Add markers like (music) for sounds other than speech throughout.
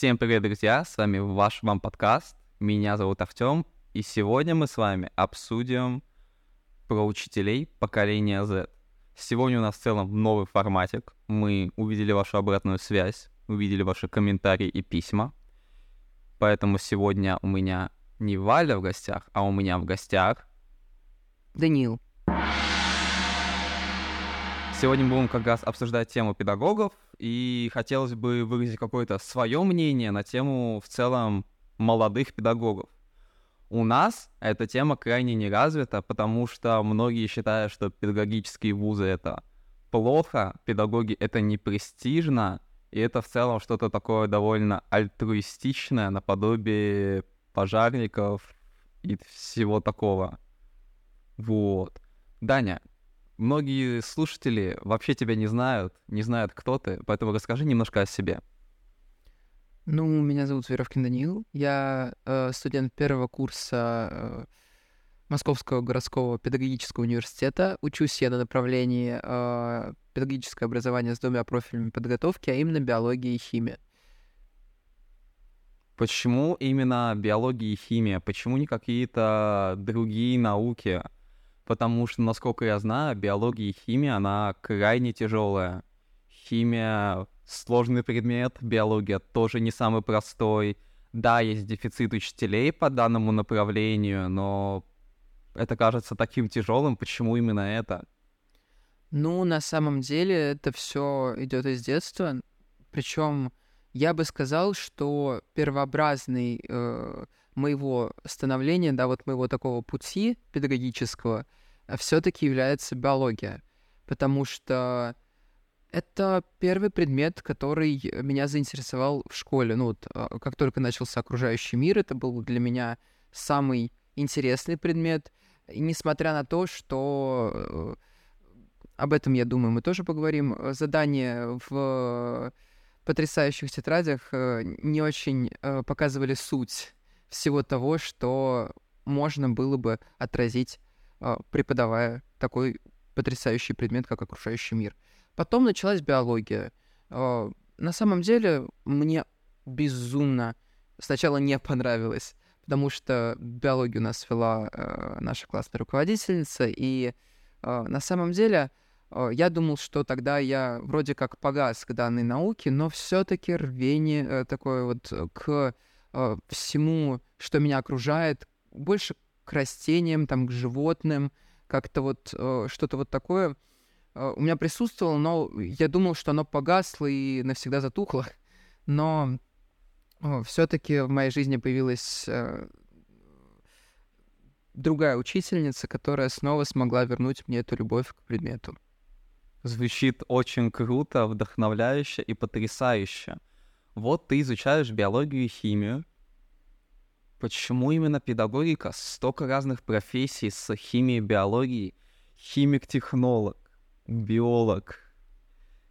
Всем привет, друзья! С вами ваш вам подкаст. Меня зовут Артем, и сегодня мы с вами обсудим про учителей поколения Z. Сегодня у нас в целом новый форматик. Мы увидели вашу обратную связь, увидели ваши комментарии и письма. Поэтому сегодня у меня не Валя в гостях, а у меня в гостях Даниил. Сегодня мы будем как раз обсуждать тему педагогов, и хотелось бы выразить какое-то свое мнение на тему в целом молодых педагогов. У нас эта тема крайне не развита, потому что многие считают, что педагогические вузы — это плохо, педагоги — это не престижно, и это в целом что-то такое довольно альтруистичное, наподобие пожарников и всего такого. Вот. Даня, многие слушатели вообще тебя не знают, не знают, кто ты, поэтому расскажи немножко о себе. Ну, меня зовут Веровкин Даниил. Я э, студент первого курса э, Московского городского педагогического университета. Учусь я на направлении э, педагогическое образование с двумя профилями подготовки, а именно биология и химия. Почему именно биология и химия? Почему не какие-то другие науки? Потому что, насколько я знаю, биология и химия, она крайне тяжелая. Химия — сложный предмет, биология тоже не самый простой. Да, есть дефицит учителей по данному направлению, но это кажется таким тяжелым. Почему именно это? Ну, на самом деле, это все идет из детства. Причем я бы сказал, что первообразный э, моего становления, да, вот моего такого пути педагогического — все-таки является биология, потому что это первый предмет, который меня заинтересовал в школе. Ну, вот, а, как только начался окружающий мир, это был для меня самый интересный предмет. И несмотря на то, что э, об этом, я думаю, мы тоже поговорим, задания в потрясающих тетрадях э, не очень э, показывали суть всего того, что можно было бы отразить а, преподавая такой потрясающий предмет, как окружающий мир. Потом началась биология. А, на самом деле мне безумно сначала не понравилось, потому что биологию нас вела э, наша классная руководительница, и на самом деле я думал, что тогда я вроде как погас к данной науке, но все-таки рвение э, такое вот к всему, что меня окружает, больше к растениям, там, к животным, как-то вот э, что-то вот такое э, у меня присутствовало, но я думал, что оно погасло и навсегда затухло. Но э, все-таки в моей жизни появилась э, другая учительница, которая снова смогла вернуть мне эту любовь к предмету. Звучит очень круто, вдохновляюще и потрясающе. Вот ты изучаешь биологию и химию, Почему именно педагогика? Столько разных профессий с химией, биологией. Химик-технолог, биолог.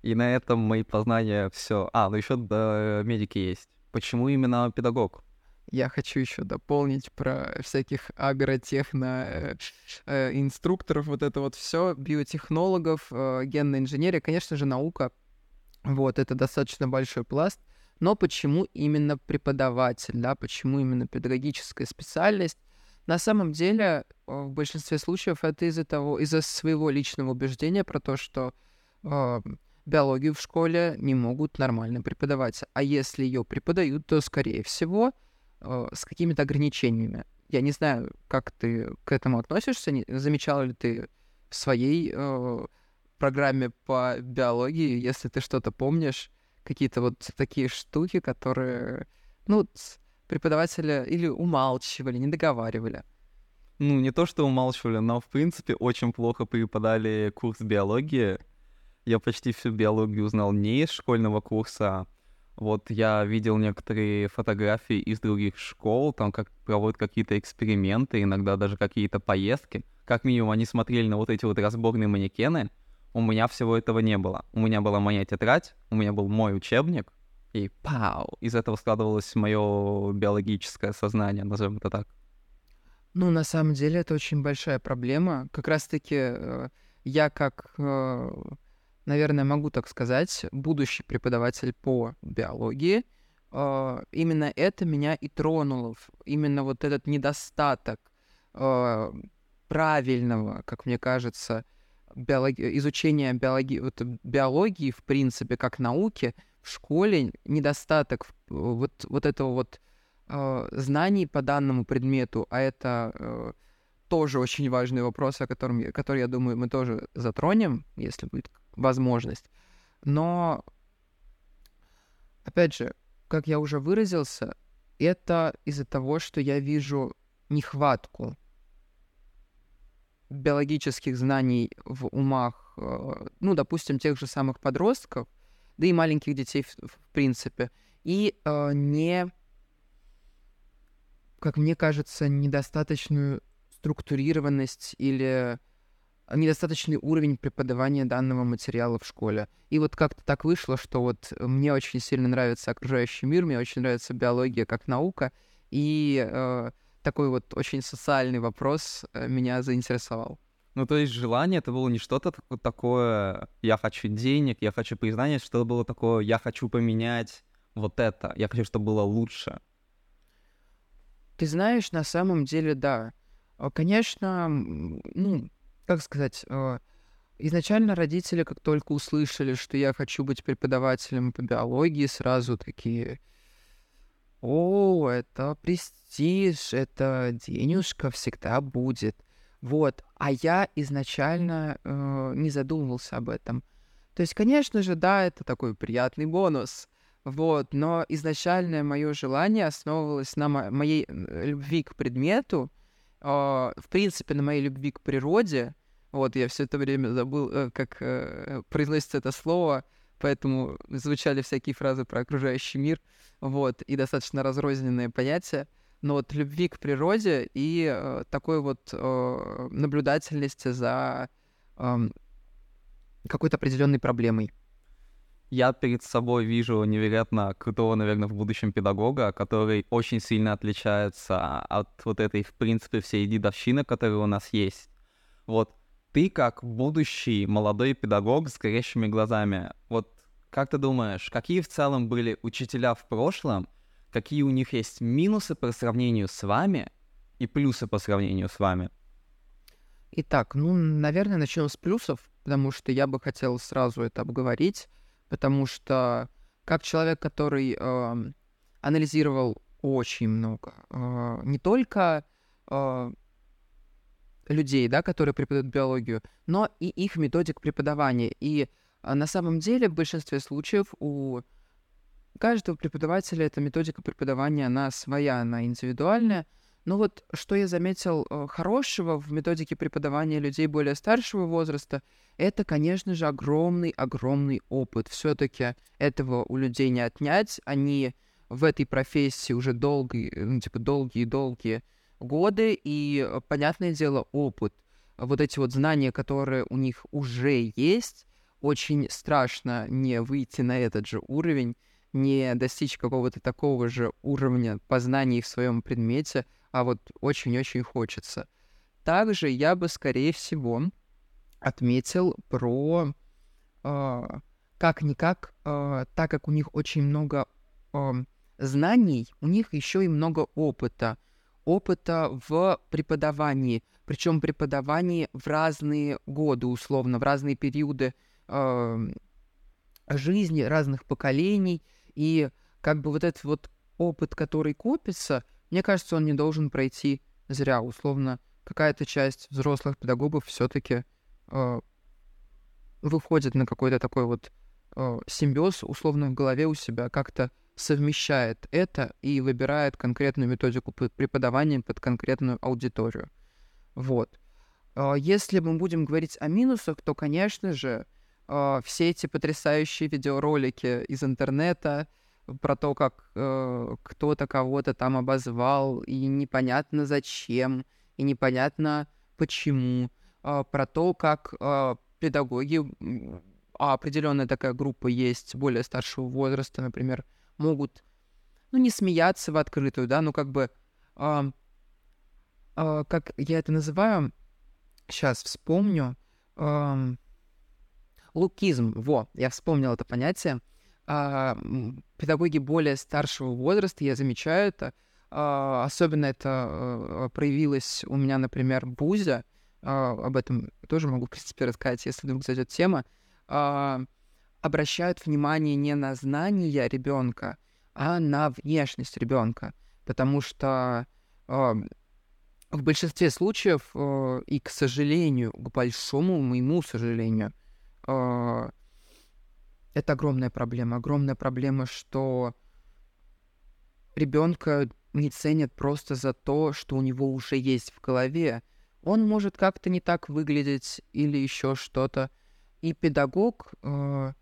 И на этом мои познания все. А, ну еще да, медики есть. Почему именно педагог? Я хочу еще дополнить про всяких агротехно э, э, инструкторов, вот это вот все, биотехнологов, э, генная инженерия, конечно же, наука. Вот, это достаточно большой пласт. Но почему именно преподаватель, да, почему именно педагогическая специальность? На самом деле, э, в большинстве случаев это из-за того, из-за своего личного убеждения про то, что э, биологию в школе не могут нормально преподавать. А если ее преподают, то, скорее всего, э, с какими-то ограничениями. Я не знаю, как ты к этому относишься, не, замечал ли ты в своей э, программе по биологии, если ты что-то помнишь, какие-то вот такие штуки, которые, ну, преподавателя или умалчивали, не договаривали. Ну, не то, что умалчивали, но, в принципе, очень плохо преподали курс биологии. Я почти всю биологию узнал не из школьного курса. Вот я видел некоторые фотографии из других школ, там как проводят какие-то эксперименты, иногда даже какие-то поездки. Как минимум, они смотрели на вот эти вот разборные манекены, у меня всего этого не было. У меня была моя тетрадь, у меня был мой учебник, и пау, из этого складывалось мое биологическое сознание, назовем это так. Ну, на самом деле, это очень большая проблема. Как раз-таки э, я как, э, наверное, могу так сказать, будущий преподаватель по биологии, э, именно это меня и тронуло, именно вот этот недостаток правильного, как мне кажется, биологи... изучения биологии, вот, биологии, в принципе, как науки в школе, недостаток вот, вот этого вот э, знаний по данному предмету, а это э, тоже очень важный вопрос, о котором, который, я думаю, мы тоже затронем, если будет возможность. Но, опять же, как я уже выразился, это из-за того, что я вижу нехватку биологических знаний в умах, э, ну, допустим, тех же самых подростков, да и маленьких детей в, в принципе, и э, не, как мне кажется, недостаточную структурированность или недостаточный уровень преподавания данного материала в школе. И вот как-то так вышло, что вот мне очень сильно нравится окружающий мир, мне очень нравится биология как наука, и э, такой вот очень социальный вопрос э, меня заинтересовал. Ну, то есть желание это было не что-то такое, я хочу денег, я хочу признания, что было такое, я хочу поменять вот это, я хочу, чтобы было лучше. Ты знаешь, на самом деле, да. А, конечно, ну, как сказать, а, изначально родители, как только услышали, что я хочу быть преподавателем по биологии, сразу такие, о, это престиж, это денежка всегда будет. Вот. А я изначально э, не задумывался об этом. То есть, конечно же, да, это такой приятный бонус. Вот, но изначальное мое желание основывалось на мо- моей любви к предмету, э, в принципе, на моей любви к природе. Вот, я все это время забыл, э, как э, произносится это слово поэтому звучали всякие фразы про окружающий мир, вот, и достаточно разрозненные понятия. Но вот любви к природе и э, такой вот э, наблюдательности за э, какой-то определенной проблемой. Я перед собой вижу невероятно крутого, наверное, в будущем педагога, который очень сильно отличается от вот этой, в принципе, всей дедовщины, которая у нас есть. Вот ты как будущий молодой педагог с горящими глазами, вот как ты думаешь, какие в целом были учителя в прошлом, какие у них есть минусы по сравнению с вами и плюсы по сравнению с вами? Итак, ну, наверное, начнем с плюсов, потому что я бы хотел сразу это обговорить, потому что как человек, который э, анализировал очень много, э, не только э, людей, да, которые преподают биологию, но и их методик преподавания. И а, на самом деле в большинстве случаев у каждого преподавателя эта методика преподавания, она своя, она индивидуальная. Но вот что я заметил э, хорошего в методике преподавания людей более старшего возраста, это, конечно же, огромный-огромный опыт. Все-таки этого у людей не отнять. Они в этой профессии уже долгие, ну, типа долгие-долгие годы, и, э, понятное дело, опыт. Вот эти вот знания, которые у них уже есть, очень страшно не выйти на этот же уровень, не достичь какого-то такого же уровня познаний в своем предмете, а вот очень-очень хочется. Также я бы, скорее всего, отметил про э, как-никак, э, так как у них очень много э, знаний, у них еще и много опыта опыта в преподавании, причем преподавании в разные годы, условно, в разные периоды э, жизни разных поколений. И как бы вот этот вот опыт, который копится, мне кажется, он не должен пройти зря. Условно, какая-то часть взрослых педагогов все-таки э, выходит на какой-то такой вот э, симбиоз, условно, в голове у себя как-то совмещает это и выбирает конкретную методику преподавания под конкретную аудиторию. Вот. А, если мы будем говорить о минусах, то, конечно же, а, все эти потрясающие видеоролики из интернета про то, как э, кто-то кого-то там обозвал, и непонятно зачем, и непонятно почему, а, про то, как педагоги, а определенная такая группа есть более старшего возраста, например, могут, ну, не смеяться в открытую, да, ну, как бы, э, э, как я это называю, сейчас вспомню, э, лукизм, во, я вспомнил это понятие, а, педагоги более старшего возраста, я замечаю это, а, особенно это а, проявилось у меня, например, Бузя, а, об этом тоже могу, в принципе, рассказать, если вдруг зайдет тема, а, обращают внимание не на знания ребенка, а на внешность ребенка, потому что а, в большинстве случаев, а, и, к сожалению, к большому моему сожалению, а, это огромная проблема. Огромная проблема, что ребенка не ценят просто за то, что у него уже есть в голове. Он может как-то не так выглядеть или еще что-то. И педагог, э,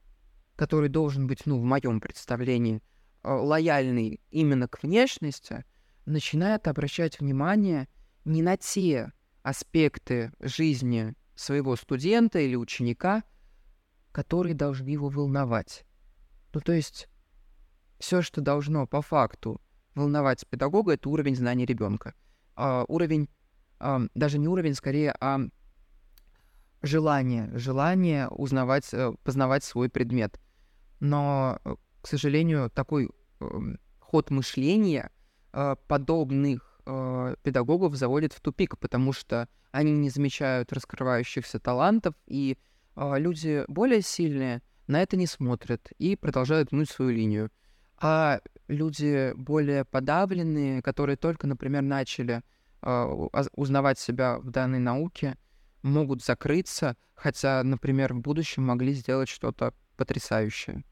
который должен быть, ну, в моем представлении, э, лояльный именно к внешности, начинает обращать внимание не на те аспекты жизни своего студента или ученика, которые должны его волновать. Ну, то есть все, что должно по факту волновать педагога, это уровень знаний ребенка. А, уровень, а, даже не уровень, скорее, а желание, желание узнавать, э, познавать свой предмет. Но, э, к сожалению, такой э, ход мышления э, подобных э, педагогов заводит в тупик, потому что они не замечают раскрывающихся талантов, и люди более сильные на это не смотрят и продолжают гнуть свою линию. А люди более подавленные, которые только, например, начали э, узнавать себя в данной науке, могут закрыться, хотя, например, в будущем могли сделать что-то потрясающее.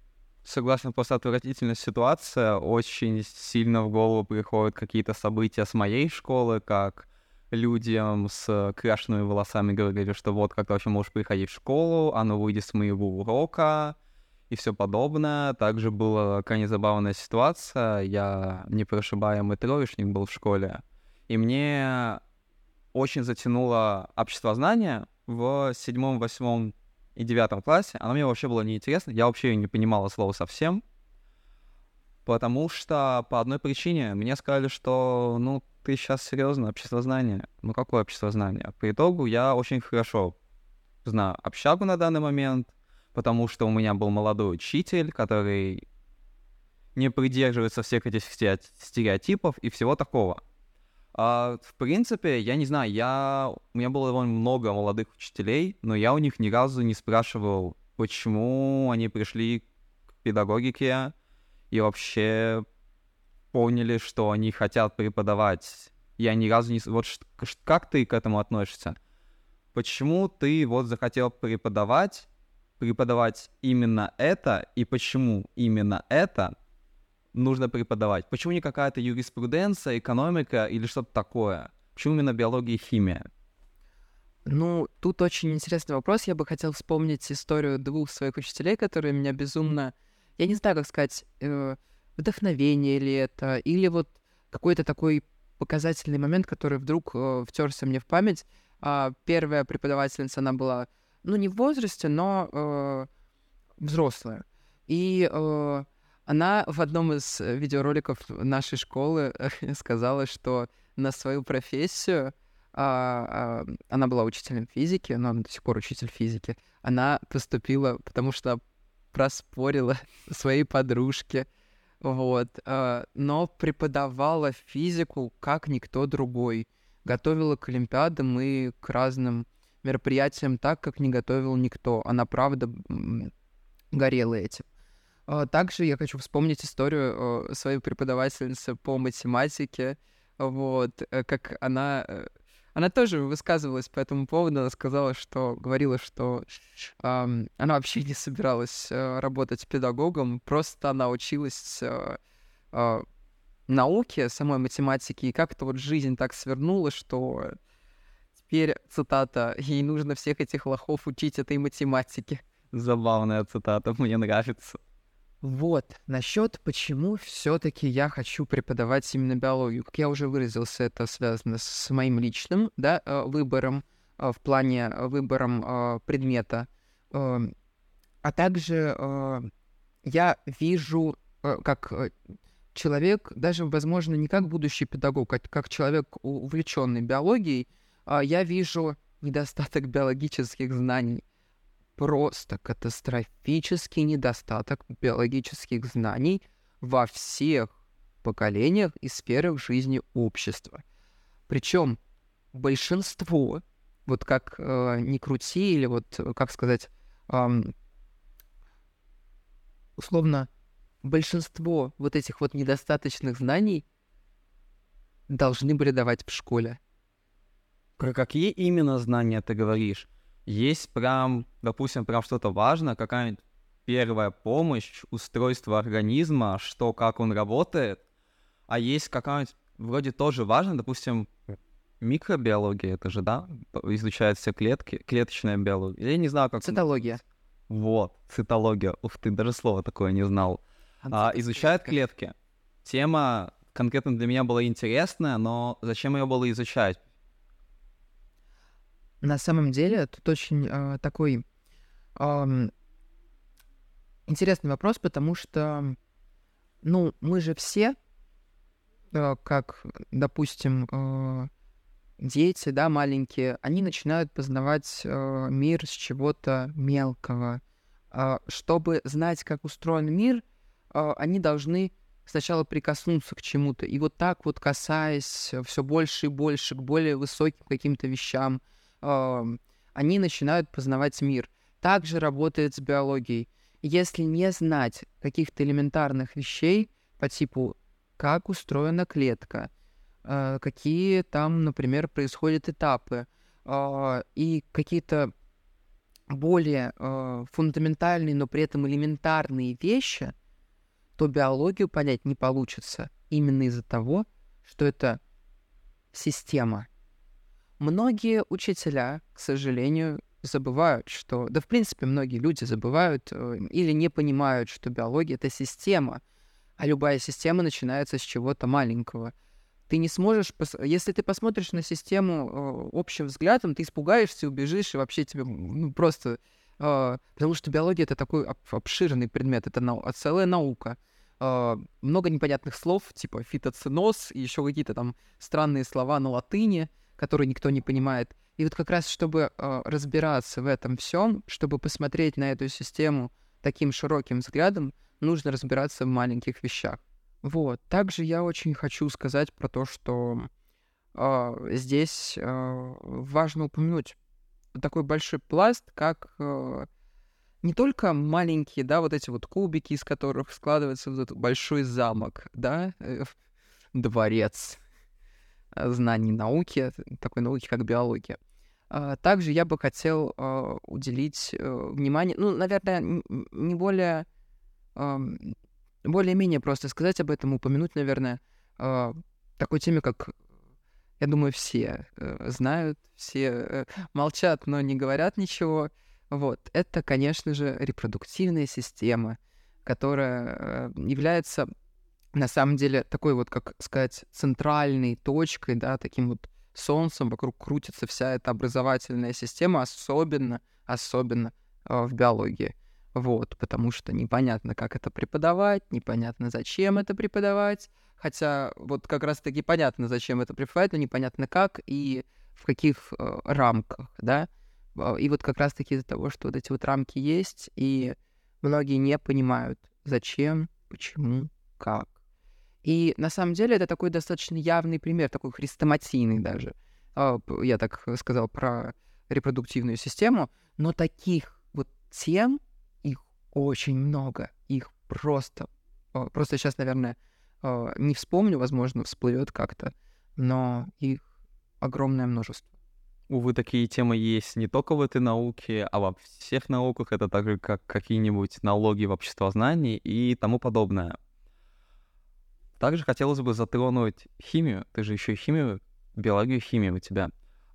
Согласно, просто отвратительная ситуация. Очень сильно в голову приходят какие-то события с моей школы, как людям с крашенными волосами говорили, что вот как ты вообще можешь приходить в школу, а ну выйди с моего урока, и все подобное. Также была крайне забавная ситуация. Я непрошибаемый троечник был в школе, и мне очень затянуло обществознание в седьмом, восьмом и девятом классе. Оно мне вообще было неинтересно. Я вообще не понимала слова совсем. Потому что по одной причине мне сказали, что, ну, ты сейчас серьезно, обществознание. Ну, какое обществознание? По итогу я очень хорошо знаю общагу на данный момент, потому что у меня был молодой учитель, который не придерживается всех этих стереотипов и всего такого. А, в принципе, я не знаю, я... у меня было довольно много молодых учителей, но я у них ни разу не спрашивал, почему они пришли к педагогике и вообще поняли, что они хотят преподавать. Я ни разу не... Вот как ты к этому относишься? Почему ты вот захотел преподавать, преподавать именно это, и почему именно это нужно преподавать? Почему не какая-то юриспруденция, экономика или что-то такое? Почему именно биология и химия? Ну, тут очень интересный вопрос. Я бы хотел вспомнить историю двух своих учителей, которые меня безумно, я не знаю, как сказать, э, вдохновение ли это, или вот какой-то такой показательный момент, который вдруг э, втерся мне в память. А первая преподавательница, она была, ну, не в возрасте, но э, взрослая. И э, она в одном из э, видеороликов нашей школы (laughs) сказала, что на свою профессию, а, а, она была учителем физики, но она до сих пор учитель физики, она поступила, потому что проспорила (laughs) своей подружке, вот, а, но преподавала физику как никто другой, готовила к олимпиадам и к разным мероприятиям так, как не готовил никто. Она правда горела этим. А, также я хочу вспомнить историю своей преподавательницы по математике, вот, э, как она... Э, она тоже высказывалась по этому поводу, она сказала, что... Говорила, что э, она вообще не собиралась э, работать педагогом, просто она училась э, э, науке, самой математике, и как-то вот жизнь так свернула, что теперь, цитата, ей нужно всех этих лохов учить этой математике. Забавная цитата, мне нравится. Вот, насчет почему все-таки я хочу преподавать именно биологию. Как я уже выразился, это связано с моим личным да, э, выбором э, в плане э, выбором предмета. Эм, а также я вижу, как человек, даже, возможно, не как будущий педагог, а как человек, увлеченный биологией, я вижу недостаток биологических знаний просто катастрофический недостаток биологических знаний во всех поколениях и сферах жизни общества. Причем большинство, вот как э, ни крути, или вот, э, как сказать, э, условно, большинство вот этих вот недостаточных знаний должны были давать в школе. Про какие именно знания ты говоришь? Есть прям, допустим, прям что-то важное, какая-нибудь первая помощь, устройство организма, что, как он работает, а есть какая-нибудь, вроде тоже важно, допустим, микробиология, это же, да, изучает все клетки, клеточная биология. Я не знаю, как... Цитология. Вот, цитология. Ух ты, даже слово такое не знал. А, изучает клетки. Тема конкретно для меня была интересная, но зачем ее было изучать? На самом деле, тут очень э, такой э, интересный вопрос, потому что, ну, мы же все, э, как, допустим, э, дети, да, маленькие, они начинают познавать э, мир с чего-то мелкого. Э, чтобы знать, как устроен мир, э, они должны сначала прикоснуться к чему-то. И вот так вот касаясь все больше и больше к более высоким каким-то вещам, они начинают познавать мир. Также работает с биологией. Если не знать каких-то элементарных вещей по типу, как устроена клетка, Э, какие там, например, происходят этапы, а, и какие-то более э, фундаментальные, но при этом элементарные вещи, то биологию понять не получится именно из-за того, что это система. Многие учителя, к сожалению, забывают, что... Да, в принципе, многие люди забывают э, или не понимают, что биология — это система, а любая система начинается с чего-то маленького — ты не сможешь, пос... если ты посмотришь на систему э, общим взглядом, ты испугаешься, убежишь, и вообще тебе ну, просто... Э, потому что биология — это такой обширный предмет, это нау... целая наука. Много непонятных слов, типа фитоциноз, и еще какие-то там странные слова на латыни, которые никто не понимает. И вот как раз, чтобы э, разбираться в этом всем, чтобы посмотреть на эту систему таким широким взглядом, нужно разбираться в маленьких вещах. Вот. Также я очень хочу сказать про то, что э, здесь э, важно упомянуть такой большой пласт, как э, не только маленькие, да, вот эти вот кубики, из которых складывается вот этот большой замок, да, э, дворец знаний науки, такой науки, как биология. А, также я бы хотел э, уделить э, внимание, ну, наверное, не более более-менее просто сказать об этом, упомянуть, наверное, э, такой теме, как, я думаю, все э, знают, все э, молчат, но не говорят ничего. Вот, это, конечно же, репродуктивная система, которая э, является, на самом деле, такой вот, как сказать, центральной точкой, да, таким вот солнцем, вокруг крутится вся эта образовательная система, особенно, особенно э, в биологии. Вот, потому что непонятно, как это преподавать, непонятно, зачем это преподавать. Хотя вот как раз-таки понятно, зачем это преподавать, но непонятно как и в каких э, рамках, да. А, и вот как раз-таки из-за того, что вот эти вот рамки есть, и многие не понимают, зачем, почему, как. И на самом деле это такой достаточно явный пример, такой хрестоматийный даже. А, я так сказал про репродуктивную систему, но таких вот тем очень много. Их просто... Просто сейчас, наверное, не вспомню, возможно, всплывет как-то, но их огромное множество. Увы, такие темы есть не только в этой науке, а во всех науках. Это так же, как какие-нибудь налоги в обществознании и тому подобное. Также хотелось бы затронуть химию. Ты же еще и химию, биологию химию у тебя.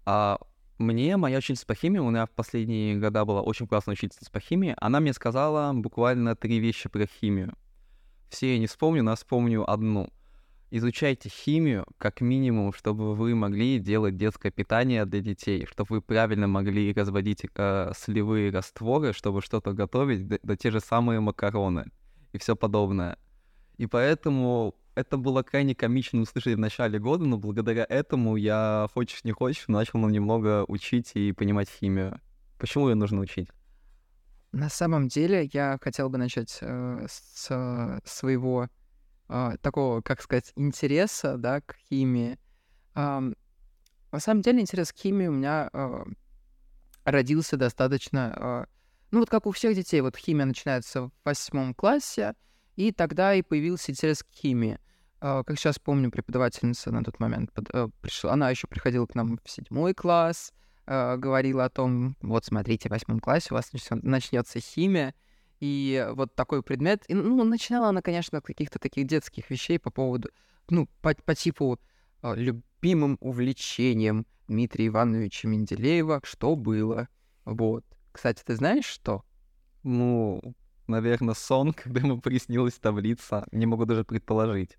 А мне моя учительница по химии, у меня в последние года была очень классная учительница по химии, она мне сказала буквально три вещи про химию. Все я не вспомню, но вспомню одну. Изучайте химию как минимум, чтобы вы могли делать детское питание для детей, чтобы вы правильно могли разводить э, сливые растворы, чтобы что-то готовить, да, да те же самые макароны и все подобное. И поэтому это было крайне комично услышать в начале года, но благодаря этому я, хочешь не хочешь, начал немного учить и понимать химию. Почему ее нужно учить? На самом деле я хотел бы начать э, с своего э, такого, как сказать, интереса, да, к химии. Э, на самом деле интерес к химии у меня э, родился достаточно, э, ну вот как у всех детей, вот химия начинается в восьмом классе, и тогда и появился интерес к химии. Э, как сейчас помню, преподавательница на тот момент э, пришла, она еще приходила к нам в седьмой класс, э, говорила о том, вот смотрите, в восьмом классе у вас начнется химия, и вот такой предмет. И, ну, начинала она, конечно, от каких-то таких детских вещей по поводу, ну, по, по типу э, любимым увлечением Дмитрия Ивановича Менделеева, что было. Вот. Кстати, ты знаешь, что? Ну, наверное, сон, (laughs) когда ему приснилась таблица. Не могу даже предположить.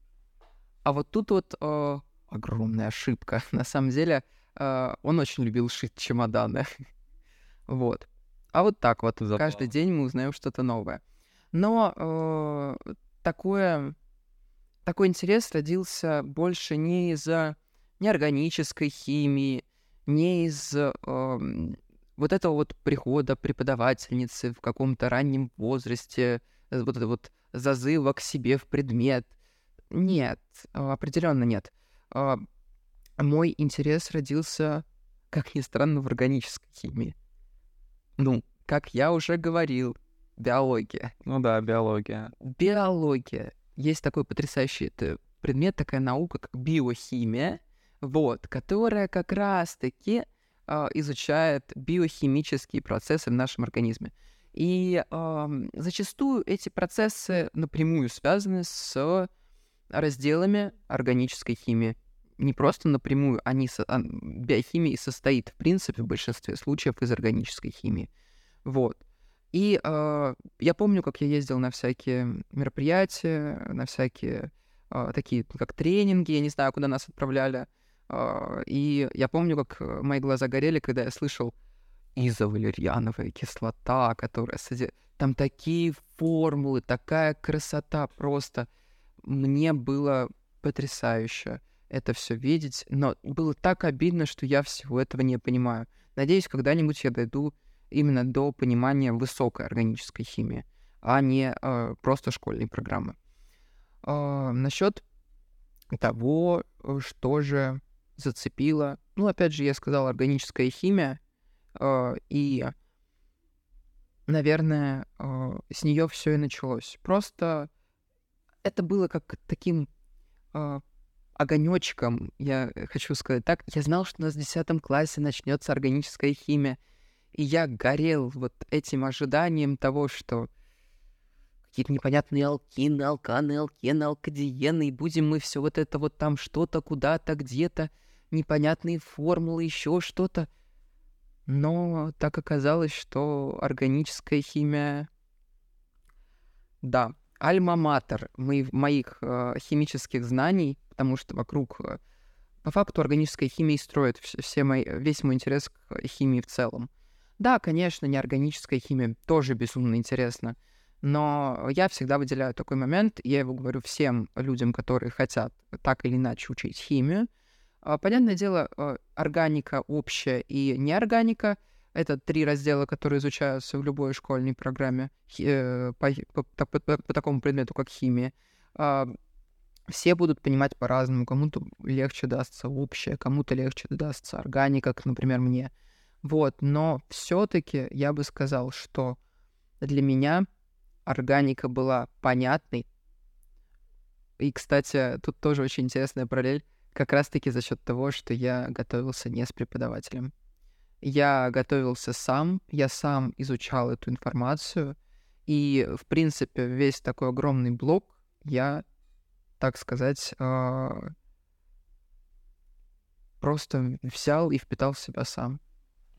А вот тут вот э, огромная ошибка. (laughs) На самом деле, э, он очень любил шить чемоданы. (laughs) вот. А вот так вот. Забавно. Каждый день мы узнаем что-то новое. Но э, такое, такой интерес родился больше не из-за неорганической химии, не из э, вот этого вот прихода преподавательницы в каком-то раннем возрасте, э, вот это вот зазыва к себе в предмет. Нет, определенно нет. Э, мой интерес родился, как ни странно, в органической химии. Ну, как я уже говорил, биология. Ну да, биология. Биология. Есть такой потрясающий предмет, такая наука, как биохимия, вот, которая как раз-таки э, изучает биохимические процессы в нашем организме. И э, зачастую эти процессы напрямую связаны с разделами органической химии не просто напрямую, они, со, а, биохимия состоит, в принципе, в большинстве случаев из органической химии. Вот. И э, я помню, как я ездил на всякие мероприятия, на всякие э, такие, как тренинги, я не знаю, куда нас отправляли. Э, и я помню, как мои глаза горели, когда я слышал изовалерьяновая кислота, которая. Там такие формулы, такая красота просто. Мне было потрясающе это все видеть, но было так обидно, что я всего этого не понимаю. Надеюсь, когда-нибудь я дойду именно до понимания высокой органической химии, а не э, просто школьной программы. Э, насчет того, что же зацепило, ну, опять же, я сказал, органическая химия, э, и, наверное, э, с нее все и началось. Просто это было как таким э, огонечком, я хочу сказать так, я знал, что у нас в 10 классе начнется органическая химия, и я горел вот этим ожиданием того, что какие-то непонятные алкины, алканы, алкены, алкадиены, и будем мы все вот это вот там что-то, куда-то, где-то, непонятные формулы, еще что-то. Но так оказалось, что органическая химия... Да, альма-матер моих э, химических знаний, потому что вокруг э, по факту органическая химия строит все мои, весь мой интерес к химии в целом. Да, конечно, неорганическая химия тоже безумно интересна, но я всегда выделяю такой момент, я его говорю всем людям, которые хотят так или иначе учить химию. А, понятное дело, э, органика общая и неорганика — это три раздела, которые изучаются в любой школьной программе э, по, по, по, по, по такому предмету, как химия. А, все будут понимать по-разному. Кому-то легче дастся общее, кому-то легче дастся органика, как, например, мне. Вот, но все-таки я бы сказал, что для меня органика была понятной. И, кстати, тут тоже очень интересная параллель, как раз-таки за счет того, что я готовился не с преподавателем. Я готовился сам, я сам изучал эту информацию, и, в принципе, весь такой огромный блок я, так сказать, а, просто взял и впитал в себя сам.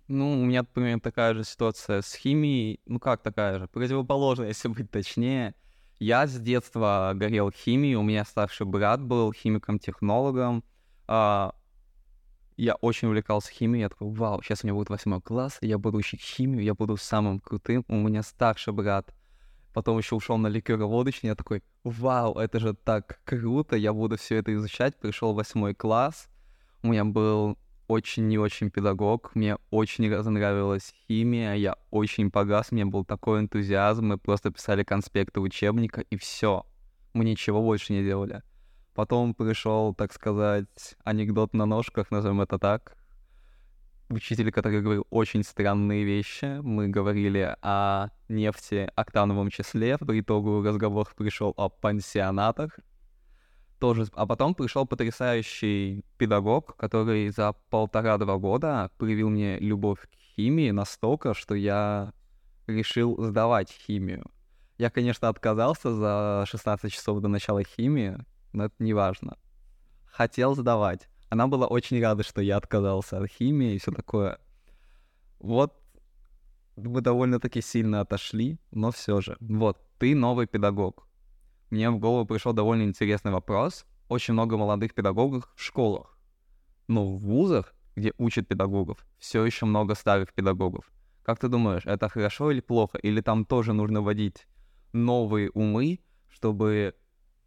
Ну, у меня, например, такая же ситуация с химией. Ну, как такая же? Противоположная, (laughs) если быть точнее. Я с детства горел химией, у меня старший брат был химиком-технологом. А, я очень увлекался химией, я такой, вау, сейчас у меня будет восьмой класс, я буду учить химию, я буду самым крутым, у меня старший брат, потом еще ушел на ликероводочный, я такой, вау, это же так круто, я буду все это изучать, пришел восьмой класс, у меня был очень не очень педагог, мне очень разонравилась химия, я очень погас, мне был такой энтузиазм, мы просто писали конспекты учебника, и все. Мы ничего больше не делали. Потом пришел, так сказать, анекдот на ножках, назовем это так. Учитель, который говорил очень странные вещи. Мы говорили о нефти, октановом числе. По итогу разговор пришел о пансионатах тоже. А потом пришел потрясающий педагог, который за полтора-два года привил мне любовь к химии настолько, что я решил сдавать химию. Я, конечно, отказался за 16 часов до начала химии, но это не важно. Хотел сдавать. Она была очень рада, что я отказался от химии и все такое. Вот мы довольно-таки сильно отошли, но все же. Вот, ты новый педагог мне в голову пришел довольно интересный вопрос. Очень много молодых педагогов в школах. Но в вузах, где учат педагогов, все еще много старых педагогов. Как ты думаешь, это хорошо или плохо? Или там тоже нужно вводить новые умы, чтобы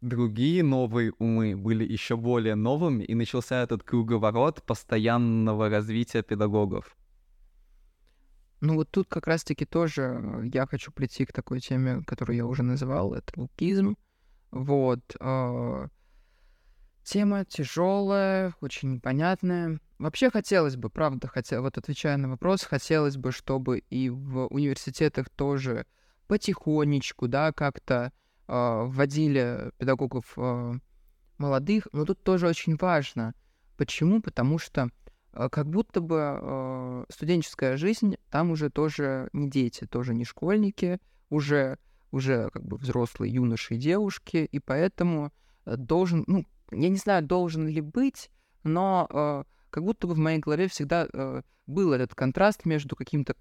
другие новые умы были еще более новыми, и начался этот круговорот постоянного развития педагогов? Ну вот тут как раз-таки тоже я хочу прийти к такой теме, которую я уже называл, это лукизм. Вот. Э, тема тяжелая, очень непонятная. Вообще хотелось бы, правда, хотя вот отвечая на вопрос, хотелось бы, чтобы и в университетах тоже потихонечку, да, как-то э, вводили педагогов э, молодых. Но тут тоже очень важно. Почему? Потому что э, как будто бы э, студенческая жизнь там уже тоже не дети, тоже не школьники, уже уже как бы взрослые юноши и девушки, и поэтому э, должен, ну, я не знаю, должен ли быть, но э, как будто бы в моей голове всегда э, был этот контраст между каким-то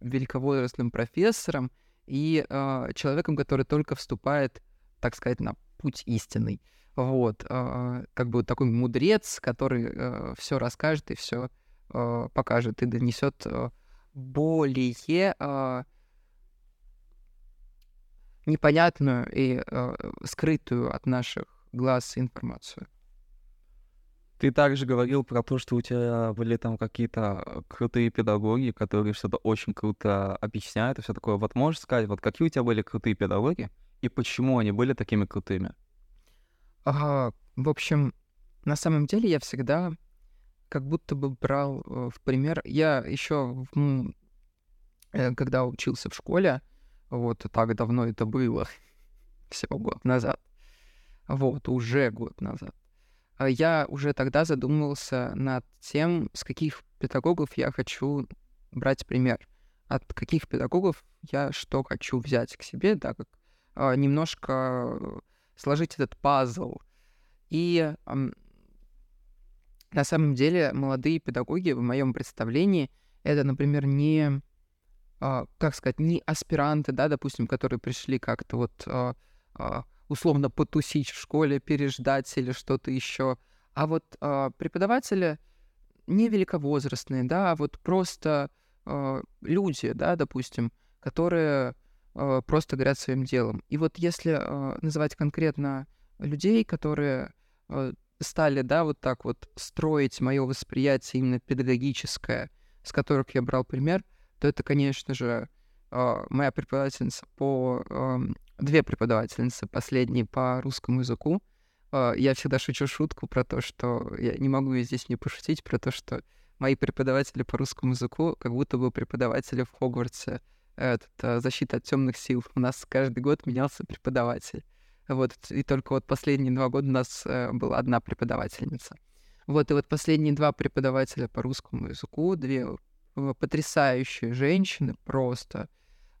великовозрастным профессором и э, человеком, который только вступает, так сказать, на путь истинный. Вот, э, как бы такой мудрец, который э, все расскажет и все э, покажет и донесет э, более э, непонятную и э, скрытую от наших глаз информацию. Ты также говорил про то, что у тебя были там какие-то крутые педагоги, которые что-то очень круто объясняют и все такое. Вот можешь сказать, вот какие у тебя были крутые педагоги и почему они были такими крутыми? А, в общем, на самом деле я всегда как будто бы брал э, в пример. Я еще, э, когда учился в школе, вот так давно это было, (laughs) всего год назад. Вот, уже год назад. А я уже тогда задумывался над тем, с каких педагогов я хочу брать пример. От каких педагогов я что хочу взять к себе, да, как а, немножко сложить этот пазл. И на самом деле молодые педагоги в моем представлении это, например, не как сказать, не аспиранты, да, допустим, которые пришли как-то вот а, а, условно потусить в школе, переждать или что-то еще, а вот преподаватели не великовозрастные, да, а вот просто люди, да, допустим, которые просто горят своим делом. И вот если называть конкретно людей, которые стали, да, вот так вот строить мое восприятие именно педагогическое, с которых я брал пример — то это, конечно же, а, моя преподавательница по... Две преподавательницы, последние по русскому языку. А, я всегда шучу шутку про то, что... Я не могу здесь не пошутить про то, что мои преподаватели по русскому языку как будто бы преподаватели в Хогвартсе этот, а, защита от темных сил. У нас каждый год менялся преподаватель. Вот, и только вот последние два года у нас э, была одна преподавательница. Вот, и вот последние два преподавателя по русскому языку, две потрясающие женщины просто,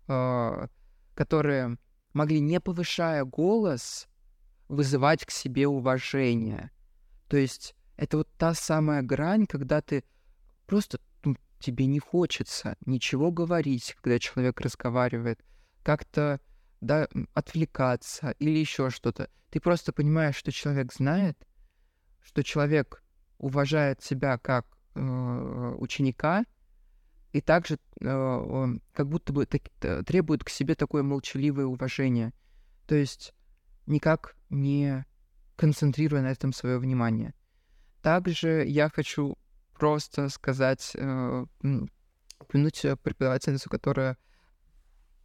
э, которые могли, не повышая голос, вызывать к себе уважение. То есть это вот та самая грань, когда ты просто ну, тебе не хочется ничего говорить, когда человек разговаривает, как-то да, отвлекаться или еще что-то. Ты просто понимаешь, что человек знает, что человек уважает себя как э, ученика, и также э, как будто бы так, требует к себе такое молчаливое уважение. То есть никак не концентрируя на этом свое внимание. Также я хочу просто сказать, э, упомянуть преподавательницу, которая,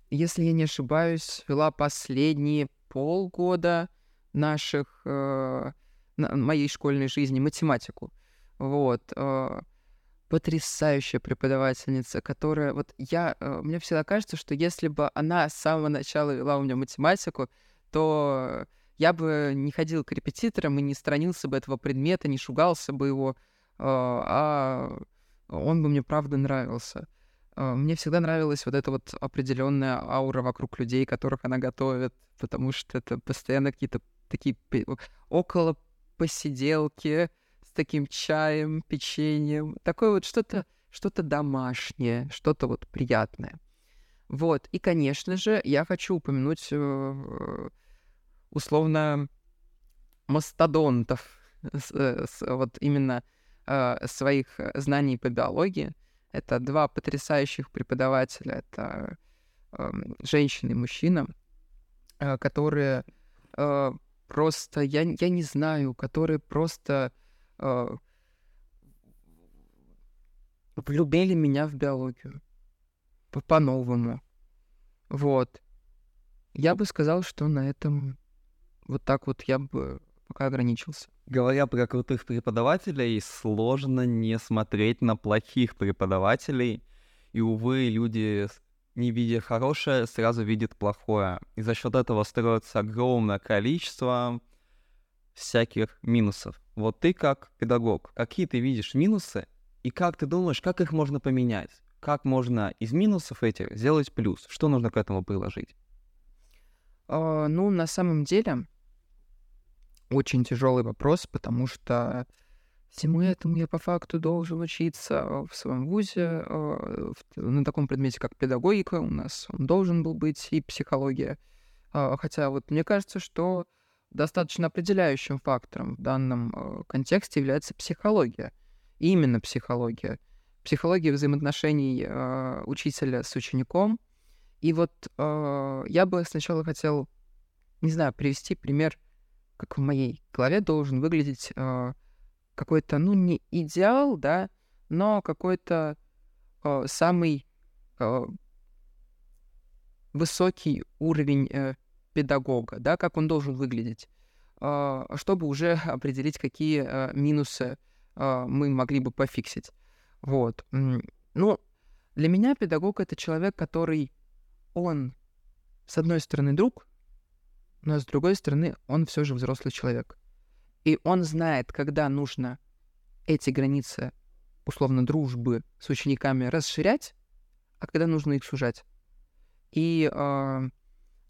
если я не ошибаюсь, вела последние полгода наших э, моей школьной жизни математику. Вот. Э, потрясающая преподавательница, которая... Вот я... Э, мне всегда кажется, что если бы она с самого начала вела у меня математику, то я бы не ходил к репетиторам и не странился бы этого предмета, не шугался бы его, э, а он бы мне правда нравился. Э, мне всегда нравилась вот эта вот определенная аура вокруг людей, которых она готовит, потому что это постоянно какие-то такие около посиделки с таким чаем, печеньем, такое вот что-то что-то домашнее, что-то вот приятное. Вот, и, конечно же, я хочу упомянуть э, условно мастодонтов, с, э, с, вот именно э, своих знаний по биологии. Это два потрясающих преподавателя, это э, женщина и мужчина, э, которые э, просто, я, я не знаю, которые просто э, влюбили меня в биологию по-новому. Вот. Я бы сказал, что на этом вот так вот я бы пока ограничился. Говоря про крутых преподавателей, сложно не смотреть на плохих преподавателей. И, увы, люди, не видя хорошее, сразу видят плохое. И за счет этого строится огромное количество всяких минусов. Вот ты как педагог, какие ты видишь минусы, и как ты думаешь, как их можно поменять? Как можно из минусов этих сделать плюс? Что нужно к этому приложить? Uh, ну, на самом деле, очень тяжелый вопрос, потому что всему этому я по факту должен учиться в своем вузе uh, на таком предмете, как педагогика. У нас он должен был быть и психология. Uh, хотя вот мне кажется, что достаточно определяющим фактором в данном контексте является психология. именно психология. Психология взаимоотношений учителя с учеником — и вот э, я бы сначала хотел, не знаю, привести пример, как в моей голове должен выглядеть э, какой-то, ну, не идеал, да, но какой-то э, самый э, высокий уровень э, педагога, да, как он должен выглядеть, э, чтобы уже определить, какие э, минусы э, мы могли бы пофиксить. Вот. Ну, для меня педагог — это человек, который он, с одной стороны, друг, но с другой стороны, он все же взрослый человек. И он знает, когда нужно эти границы, условно, дружбы с учениками расширять, а когда нужно их сужать. И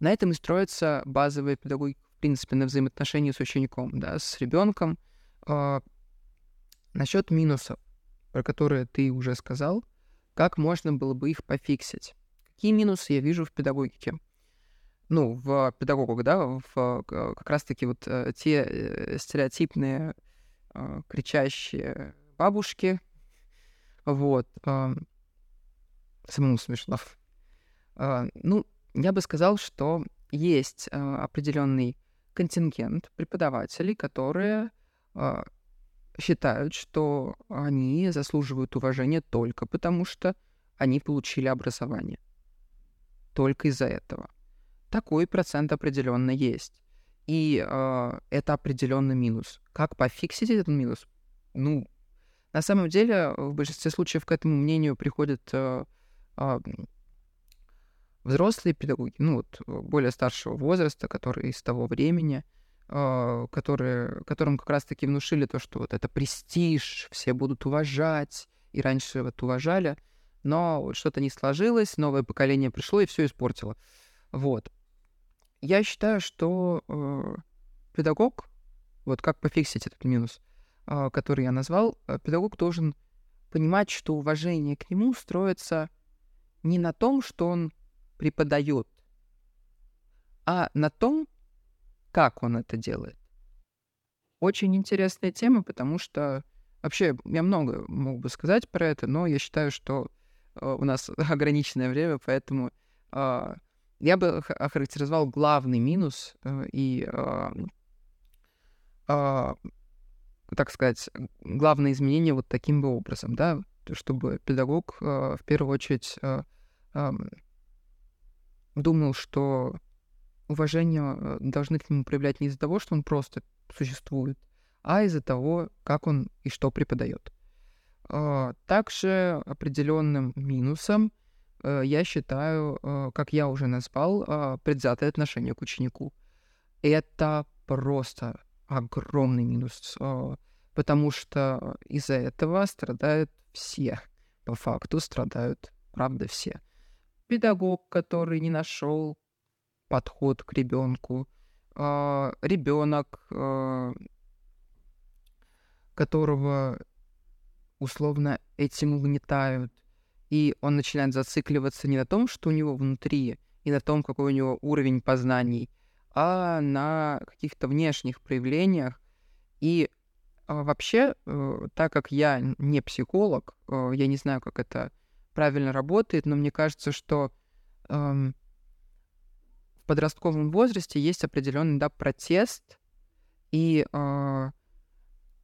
на этом и строится базовая педагогика, в принципе, на взаимоотношении с учеником, да, с ребенком. Э, насчет минусов, про которые ты уже сказал, как можно было бы их пофиксить? Какие минусы я вижу в педагогике? Ну, в педагогах, да, в как раз-таки вот э, те э, стереотипные э, кричащие бабушки, вот, самому смешно. Ну, я бы сказал, что есть определенный контингент преподавателей, которые считают, что они заслуживают уважения только потому, что они получили образование только из-за этого. Такой процент определенно есть. И э, это определенный минус. Как пофиксить этот минус? Ну, на самом деле, в большинстве случаев к этому мнению приходят э, э, взрослые педагоги, ну вот более старшего возраста, которые из того времени, э, которые, которым как раз-таки внушили то, что вот это престиж, все будут уважать, и раньше вот уважали — но вот что-то не сложилось, новое поколение пришло и все испортило. Вот. Я считаю, что э, педагог, вот как пофиксить этот минус, э, который я назвал, э, педагог должен понимать, что уважение к нему строится не на том, что он преподает, а на том, как он это делает. Очень интересная тема, потому что вообще я много мог бы сказать про это, но я считаю, что Э, у нас (laughs) ограниченное время, поэтому э, я бы охарактеризовал главный минус э, и так сказать, главное изменение вот таким бы образом, да, чтобы педагог э, в первую очередь э, э, думал, что уважение э, должны к нему проявлять не из-за того, что он просто существует, а из-за того, как он и что преподает. А, также определенным минусом э, я считаю, э, как я уже назвал, а, предвзятое отношение к ученику. Это просто огромный минус, а, потому что из-за этого страдают все. По факту страдают, правда, все. Педагог, который не нашел подход к ребенку, ребенок, которого условно этим угнетают, и он начинает зацикливаться не на том, что у него внутри, и на том, какой у него уровень познаний, а на каких-то внешних проявлениях. И а, вообще, э, так как я не психолог, э, я не знаю, как это правильно работает, но мне кажется, что э, в подростковом возрасте есть определенный да, протест, и э,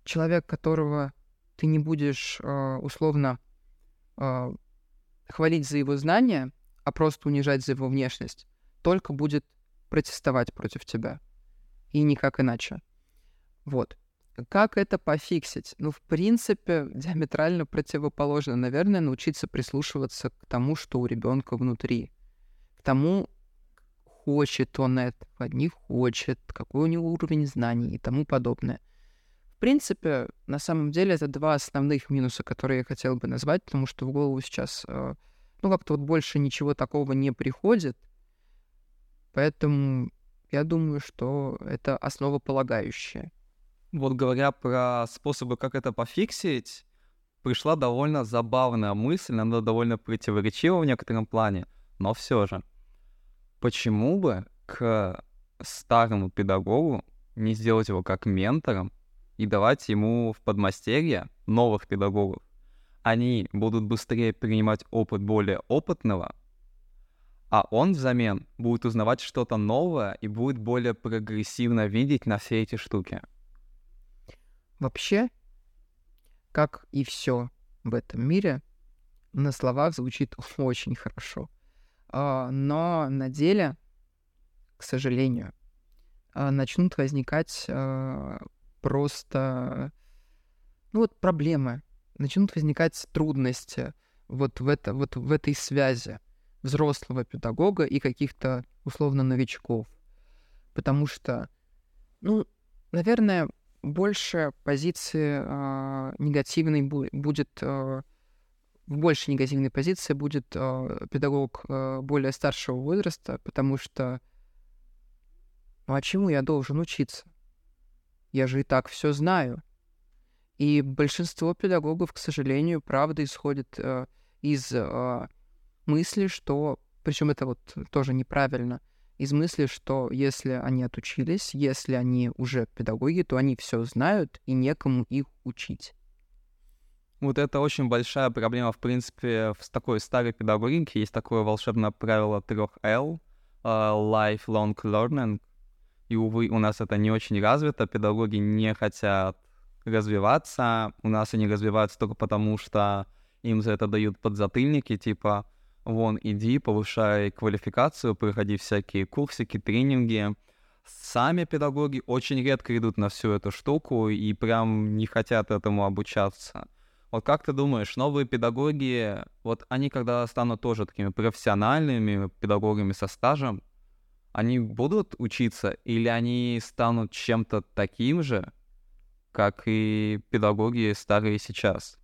человек, которого ты не будешь э, условно э, хвалить за его знания, а просто унижать за его внешность, только будет протестовать против тебя. И никак иначе. Вот. Как это пофиксить? Ну, в принципе, (laughs) диаметрально противоположно. Наверное, научиться прислушиваться к тому, что у ребенка внутри. К тому, хочет он этого, не хочет, какой у него уровень знаний и тому подобное. В принципе, на самом деле, это два основных минуса, которые я хотел бы назвать, потому что в голову сейчас, э, ну, как-то вот больше ничего такого не приходит. Поэтому я думаю, что это основополагающее. Вот говоря про способы, как это пофиксить, пришла довольно забавная мысль, она довольно противоречива в некотором плане, но все же. Почему бы к старому педагогу не сделать его как ментором и давать ему в подмастерье новых педагогов. Они будут быстрее принимать опыт более опытного, а он взамен будет узнавать что-то новое и будет более прогрессивно видеть на все эти штуки. Вообще, как и все в этом мире, на словах звучит (laughs) очень хорошо. А, но на деле, к сожалению, а, начнут возникать а, просто, ну вот проблемы, начнут возникать трудности вот в, это, вот в этой связи взрослого педагога и каких-то условно новичков. Потому что, ну, наверное, больше позиции э, негативной бу- будет, э, в больше негативной позиции будет э, педагог э, более старшего возраста, потому что, ну а чему я должен учиться? Я же и так все знаю. И большинство педагогов, к сожалению, правда исходит э, из э, мысли, что, причем это вот тоже неправильно, из мысли, что если они отучились, если они уже педагоги, то они все знают и некому их учить. Вот это очень большая проблема, в принципе, в такой старой педагогике. Есть такое волшебное правило трех L, uh, lifelong learning, и, увы, у нас это не очень развито, педагоги не хотят развиваться, у нас они развиваются только потому, что им за это дают подзатыльники, типа, вон, иди, повышай квалификацию, проходи всякие курсики, тренинги. Сами педагоги очень редко идут на всю эту штуку и прям не хотят этому обучаться. Вот как ты думаешь, новые педагоги, вот они когда станут тоже такими профессиональными педагогами со стажем, они будут учиться или они станут чем-то таким же, как и педагоги старые сейчас?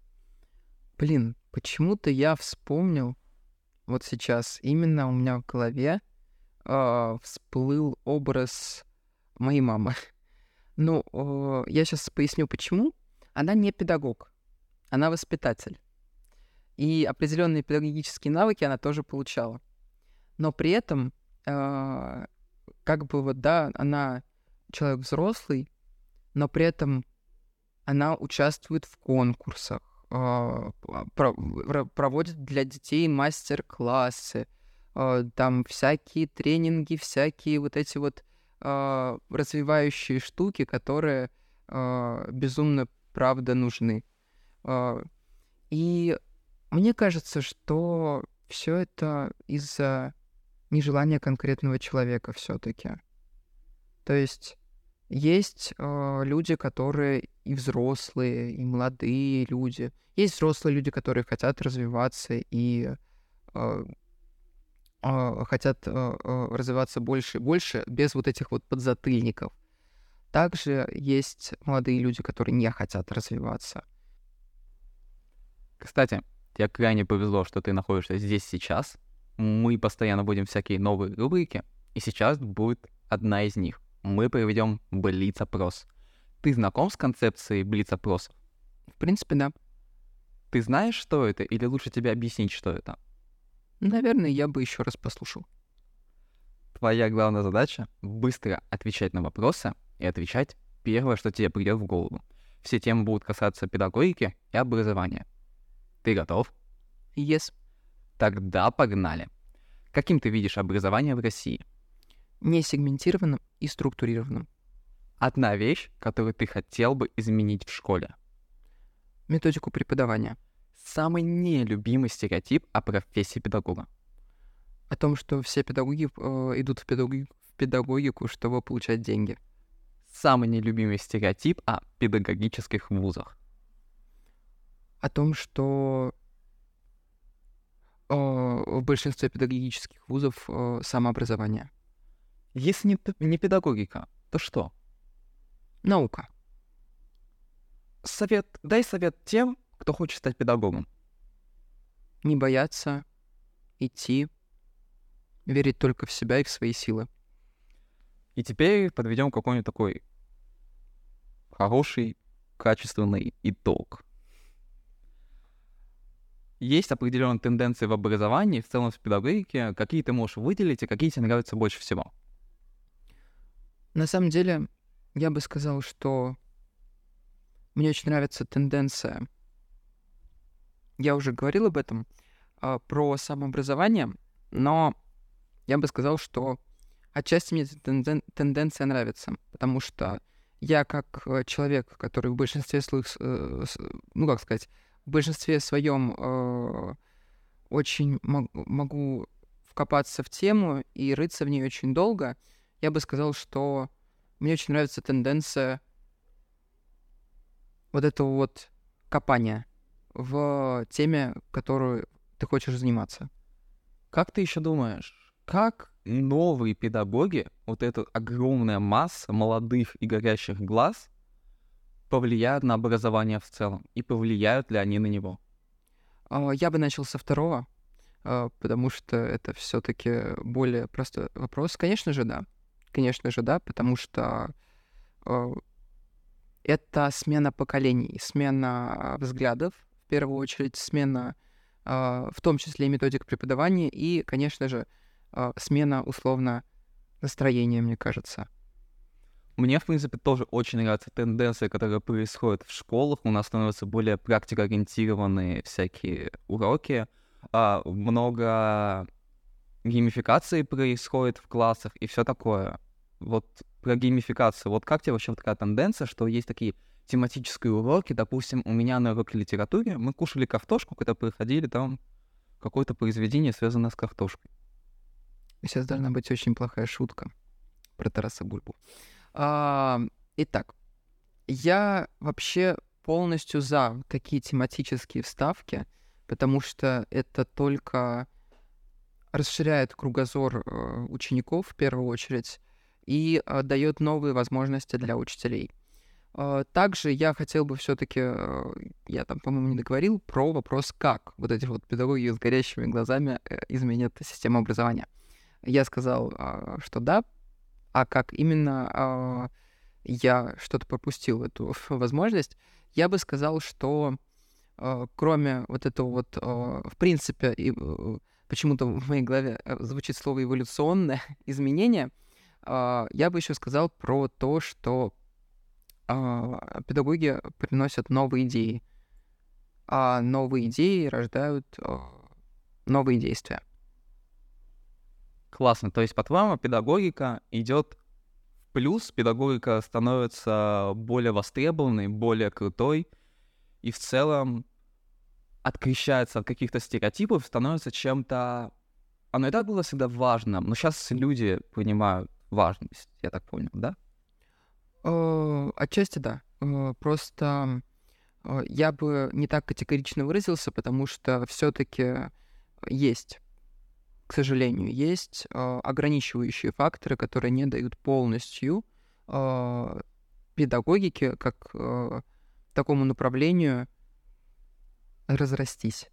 Блин, почему-то я вспомнил вот сейчас, именно у меня в голове э, всплыл образ моей мамы. (laughs) Ну, э, я сейчас поясню, почему. Она не педагог, она воспитатель. И определенные педагогические навыки она тоже получала. Но при этом э, как бы вот, да, она человек взрослый, но при этом она участвует в конкурсах, проводит для детей мастер-классы, э, там всякие тренинги, всякие вот эти вот э, развивающие штуки, которые безумно, правда, нужны. И мне кажется, что все это из-за нежелания конкретного человека все-таки. То есть есть э, люди, которые и взрослые, и молодые люди. Есть взрослые люди, которые хотят развиваться и э, э, хотят э, развиваться больше и больше без вот этих вот подзатыльников. Также есть молодые люди, которые не хотят развиваться. Кстати, тебе крайне повезло, что ты находишься здесь сейчас. Мы постоянно будем всякие новые рубрики, и сейчас будет одна из них мы проведем блиц-опрос. Ты знаком с концепцией блиц-опросов? В принципе, да. Ты знаешь, что это, или лучше тебе объяснить, что это? Наверное, я бы еще раз послушал. Твоя главная задача — быстро отвечать на вопросы и отвечать первое, что тебе придет в голову. Все темы будут касаться педагогики и образования. Ты готов? Yes. Тогда погнали. Каким ты видишь образование в России? Не сегментированным и структурированным. Одна вещь, которую ты хотел бы изменить в школе. Методику преподавания. Самый нелюбимый стереотип о профессии педагога. О том, что все педагоги э, идут в, педагоги, в педагогику, чтобы получать деньги. Самый нелюбимый стереотип о педагогических вузах. О том, что э, в большинстве педагогических вузов э, самообразование. Если не, не педагогика, то что? Наука. Совет, дай совет тем, кто хочет стать педагогом. Не бояться, идти, верить только в себя и в свои силы. И теперь подведем какой-нибудь такой хороший, качественный итог. Есть определенные тенденции в образовании, в целом в педагогике, какие ты можешь выделить и какие тебе нравятся больше всего. На самом деле, я бы сказал, что мне очень нравится тенденция. Я уже говорил об этом, э, про самообразование, но я бы сказал, что отчасти мне эта тенден- тенденция нравится, потому что я как э, человек, который в большинстве своих, э, ну как сказать, в большинстве своем э, очень мог, могу вкопаться в тему и рыться в ней очень долго, я бы сказал, что мне очень нравится тенденция вот этого вот копания в теме, которую ты хочешь заниматься. Как ты еще думаешь, как новые педагоги, вот эта огромная масса молодых и горящих глаз, повлияют на образование в целом? И повлияют ли они на него? А, я бы начал со второго, а, потому что это все-таки более простой вопрос. Конечно же, да. Конечно же, да, потому что э, это смена поколений, смена взглядов, в первую очередь, смена э, в том числе и методик преподавания, и, конечно же, э, смена условно настроения, мне кажется. Мне, в принципе, тоже очень нравится тенденция, которая происходит в школах. У нас становятся более практикоориентированные всякие уроки. А, много геймификации происходит в классах и все такое. Вот про геймификацию. Вот как тебе вообще такая тенденция, что есть такие тематические уроки, допустим, у меня на уроке литературе мы кушали картошку, когда проходили там какое-то произведение, связанное с картошкой. Сейчас должна быть очень плохая шутка про Тараса Бульбу. А, итак, я вообще полностью за такие тематические вставки, потому что это только расширяет кругозор э, учеников в первую очередь и э, дает новые возможности для учителей. Э, также я хотел бы все-таки, я там, по-моему, не договорил про вопрос, как вот эти вот педагоги с горящими глазами изменят систему образования. Я сказал, э, что да, а как именно э, я что-то пропустил эту (laughs) возможность, я бы сказал, что кроме вот этого вот, в принципе, почему-то в моей голове э, звучит слово эволюционное (laughs) изменение, э, я бы еще сказал про то, что э, педагоги приносят новые идеи, а новые идеи рождают э, новые действия. Классно. То есть, по-твоему, педагогика идет Плюс педагогика становится более востребованной, более крутой, и в целом открещается от каких-то стереотипов, становится чем-то... Оно и так было всегда важным, но сейчас люди понимают важность, я так понял, да? Э, Отчасти да. Э, Просто э, я бы не так категорично выразился, потому что все-таки есть, к сожалению, есть ограничивающие факторы, которые не дают полностью педагогике как такому направлению разрастись.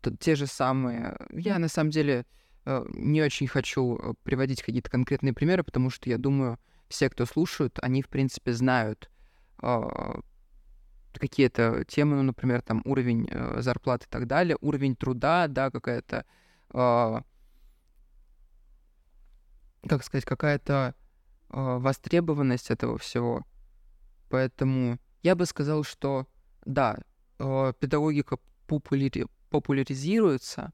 Тут те же самые... Я на самом деле э, не очень хочу э, приводить какие-то конкретные примеры, потому что я думаю, все, кто слушают, они, в принципе, знают а, какие-то темы, ну, например, там уровень э, зарплаты и так далее, уровень труда, да, какая-то, а, как сказать, какая-то а, востребованность этого всего. Поэтому я бы сказал, что да, э, педагогика популяри- популяризируется,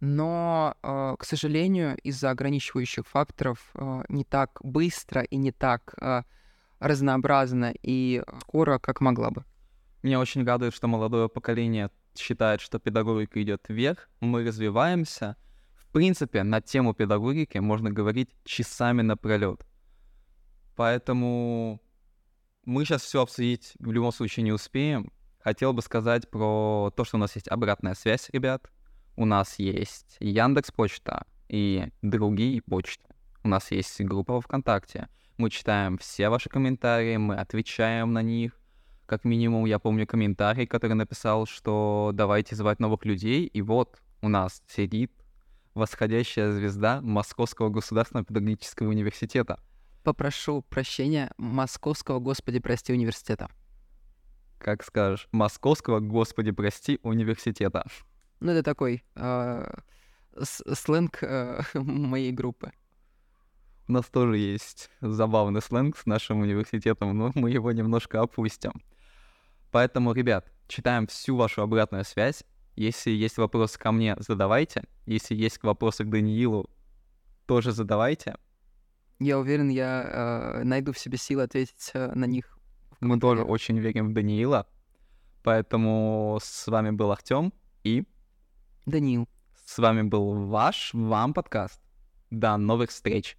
но, э, к сожалению, из-за ограничивающих факторов э, не так быстро и не так разнообразно и скоро, как могла бы. Меня очень радует, что молодое поколение считает, что педагогика идет вверх, мы развиваемся. В принципе, на тему педагогики можно говорить часами напролет. Поэтому мы сейчас все обсудить в любом случае не успеем. Хотел бы сказать про то, что у нас есть обратная связь, ребят. У нас есть Яндекс Почта и другие почты. У нас есть группа во ВКонтакте. Мы читаем все ваши комментарии, мы отвечаем на них. Как минимум, я помню комментарий, который написал, что давайте звать новых людей. И вот у нас сидит восходящая звезда Московского государственного педагогического университета. Попрошу прощения Московского, господи, прости, университета. Как скажешь, Московского, господи, прости, университета. Ну, это такой э, с- сленг э, (laughs) моей группы. У нас тоже есть забавный сленг с нашим университетом, но мы его немножко опустим. Поэтому, ребят, читаем всю вашу обратную связь. Если есть вопросы ко мне, задавайте. Если есть вопросы к Даниилу, тоже задавайте. Я уверен, я э, найду в себе силы ответить э, на них. Мы тоже очень верим в Даниила. Поэтому с вами был Артем и Даниил. с вами был ваш вам подкаст. До новых встреч!